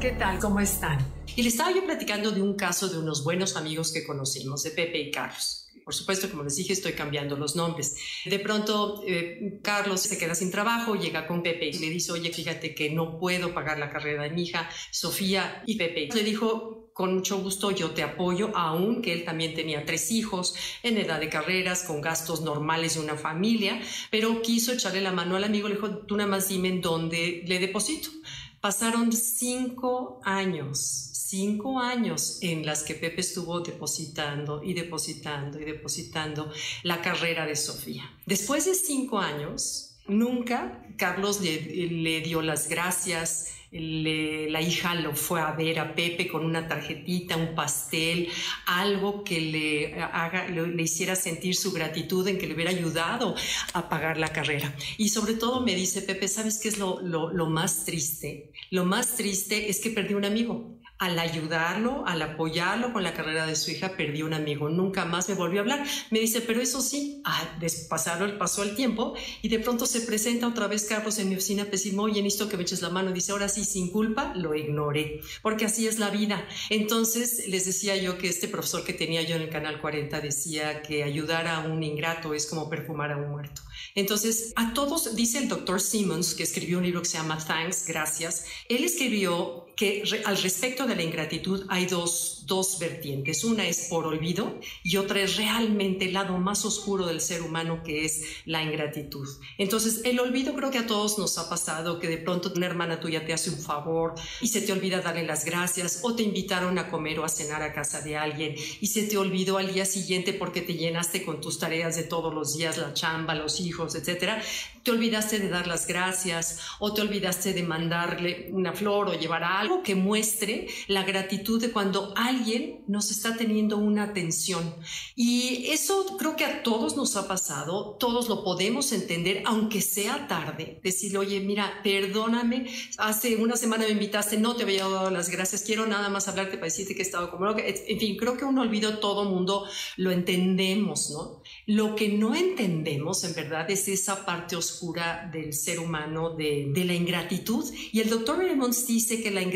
¿Qué tal? ¿Cómo están? Y le estaba yo platicando de un caso de unos buenos amigos que conocimos, de Pepe y Carlos. Por supuesto, como les dije, estoy cambiando los nombres. De pronto, eh, Carlos se queda sin trabajo, llega con Pepe y le dice, oye, fíjate que no puedo pagar la carrera de mi hija, Sofía. Y Pepe le dijo, con mucho gusto yo te apoyo, aunque él también tenía tres hijos en edad de carreras, con gastos normales de una familia, pero quiso echarle la mano al amigo, le dijo, tú nada más dime en dónde le deposito. Pasaron cinco años, cinco años en las que Pepe estuvo depositando y depositando y depositando la carrera de Sofía. Después de cinco años, nunca Carlos le, le dio las gracias, la hija lo fue a ver a Pepe con una tarjetita, un pastel, algo que le, haga, le, hiciera sentir su gratitud en que le hubiera ayudado a pagar la carrera. Y sobre todo me dice Pepe, ¿sabes qué es lo, lo más triste? Lo más triste es que perdí un amigo al ayudarlo, al apoyarlo con la carrera de su hija, perdió un amigo. Nunca más me volvió a hablar. Me dice, pero eso sí, ah, pasaron, pasó el tiempo y de pronto se presenta otra vez Carlos en mi oficina, decimos, oye, necesito que me eches la mano. Dice, ahora sí, sin culpa, lo ignoré, porque así es la vida. Entonces les decía yo que este profesor que tenía yo en el Canal 40 decía que ayudar a un ingrato es como perfumar a un muerto. Entonces, a todos, dice el doctor Simmons, que escribió un libro que se llama Thanks, Gracias, él escribió que al respecto de la ingratitud hay dos, dos vertientes. Una es por olvido y otra es realmente el lado más oscuro del ser humano que es la ingratitud. Entonces, el olvido creo que a todos nos ha pasado que de pronto una hermana tuya te hace un favor y se te olvida darle las gracias o te invitaron a comer o a cenar a casa de alguien y se te olvidó al día siguiente porque te llenaste con tus tareas de todos los días, la chamba, los hijos, etcétera. Te olvidaste de dar las gracias o te olvidaste de mandarle una flor o llevar algo algo que muestre la gratitud de cuando alguien nos está teniendo una atención. Y eso creo que a todos nos ha pasado, todos lo podemos entender, aunque sea tarde, decirle, oye, mira, perdóname, hace una semana me invitaste, no te había dado las gracias, quiero nada más hablarte para decirte que he estado como En fin, creo que un olvido todo mundo lo entendemos, ¿no? Lo que no entendemos, en verdad, es esa parte oscura del ser humano, de, de la ingratitud. Y el doctor Raymond dice que la ingratitud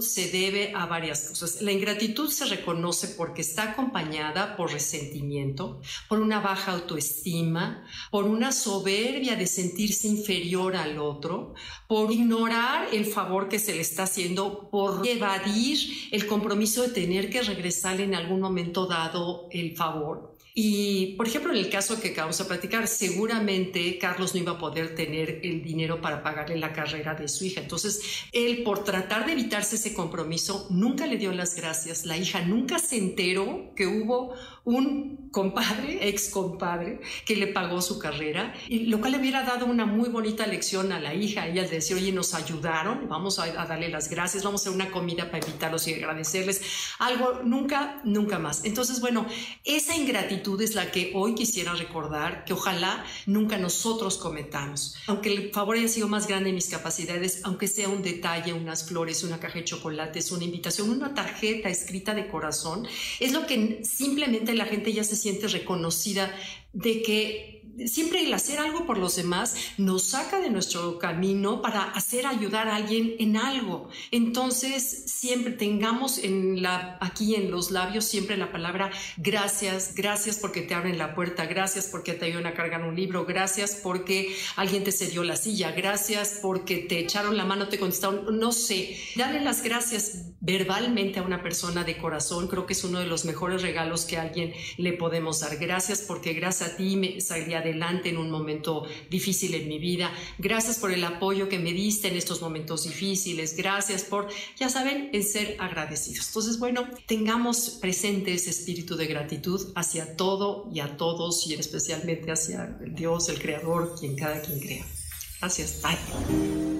se debe a varias cosas. La ingratitud se reconoce porque está acompañada por resentimiento, por una baja autoestima, por una soberbia de sentirse inferior al otro, por ignorar el favor que se le está haciendo, por evadir el compromiso de tener que regresar en algún momento dado el favor. Y, por ejemplo, en el caso que acabamos de platicar, seguramente Carlos no iba a poder tener el dinero para pagarle la carrera de su hija. Entonces, él, por tratar de evitarse ese compromiso, nunca le dio las gracias. La hija nunca se enteró que hubo un compadre, ex compadre, que le pagó su carrera, y lo cual le hubiera dado una muy bonita lección a la hija. Ella le decía, oye, nos ayudaron, vamos a, a darle las gracias, vamos a hacer una comida para invitarlos y agradecerles. Algo, nunca, nunca más. Entonces, bueno, esa ingratitud es la que hoy quisiera recordar, que ojalá nunca nosotros cometamos. Aunque el favor haya sido más grande de mis capacidades, aunque sea un detalle, unas flores, una caja de chocolates, una invitación, una tarjeta escrita de corazón, es lo que simplemente la gente ya se siente reconocida de que siempre el hacer algo por los demás nos saca de nuestro camino para hacer ayudar a alguien en algo. Entonces, siempre tengamos en la, aquí en los labios siempre la palabra gracias, gracias porque te abren la puerta, gracias porque te ayudan a cargar un libro, gracias porque alguien te cedió la silla, gracias porque te echaron la mano, te contestaron, no sé, darle las gracias verbalmente a una persona de corazón, creo que es uno de los mejores regalos que a alguien le podemos dar. Gracias porque gracias a ti me salí adelante en un momento difícil en mi vida. Gracias por el apoyo que me diste en estos momentos difíciles. Gracias por, ya saben, en ser agradecidos. Entonces, bueno, tengamos presente ese espíritu de gratitud hacia todo y a todos y especialmente hacia Dios, el Creador, quien cada quien crea. Gracias. Bye.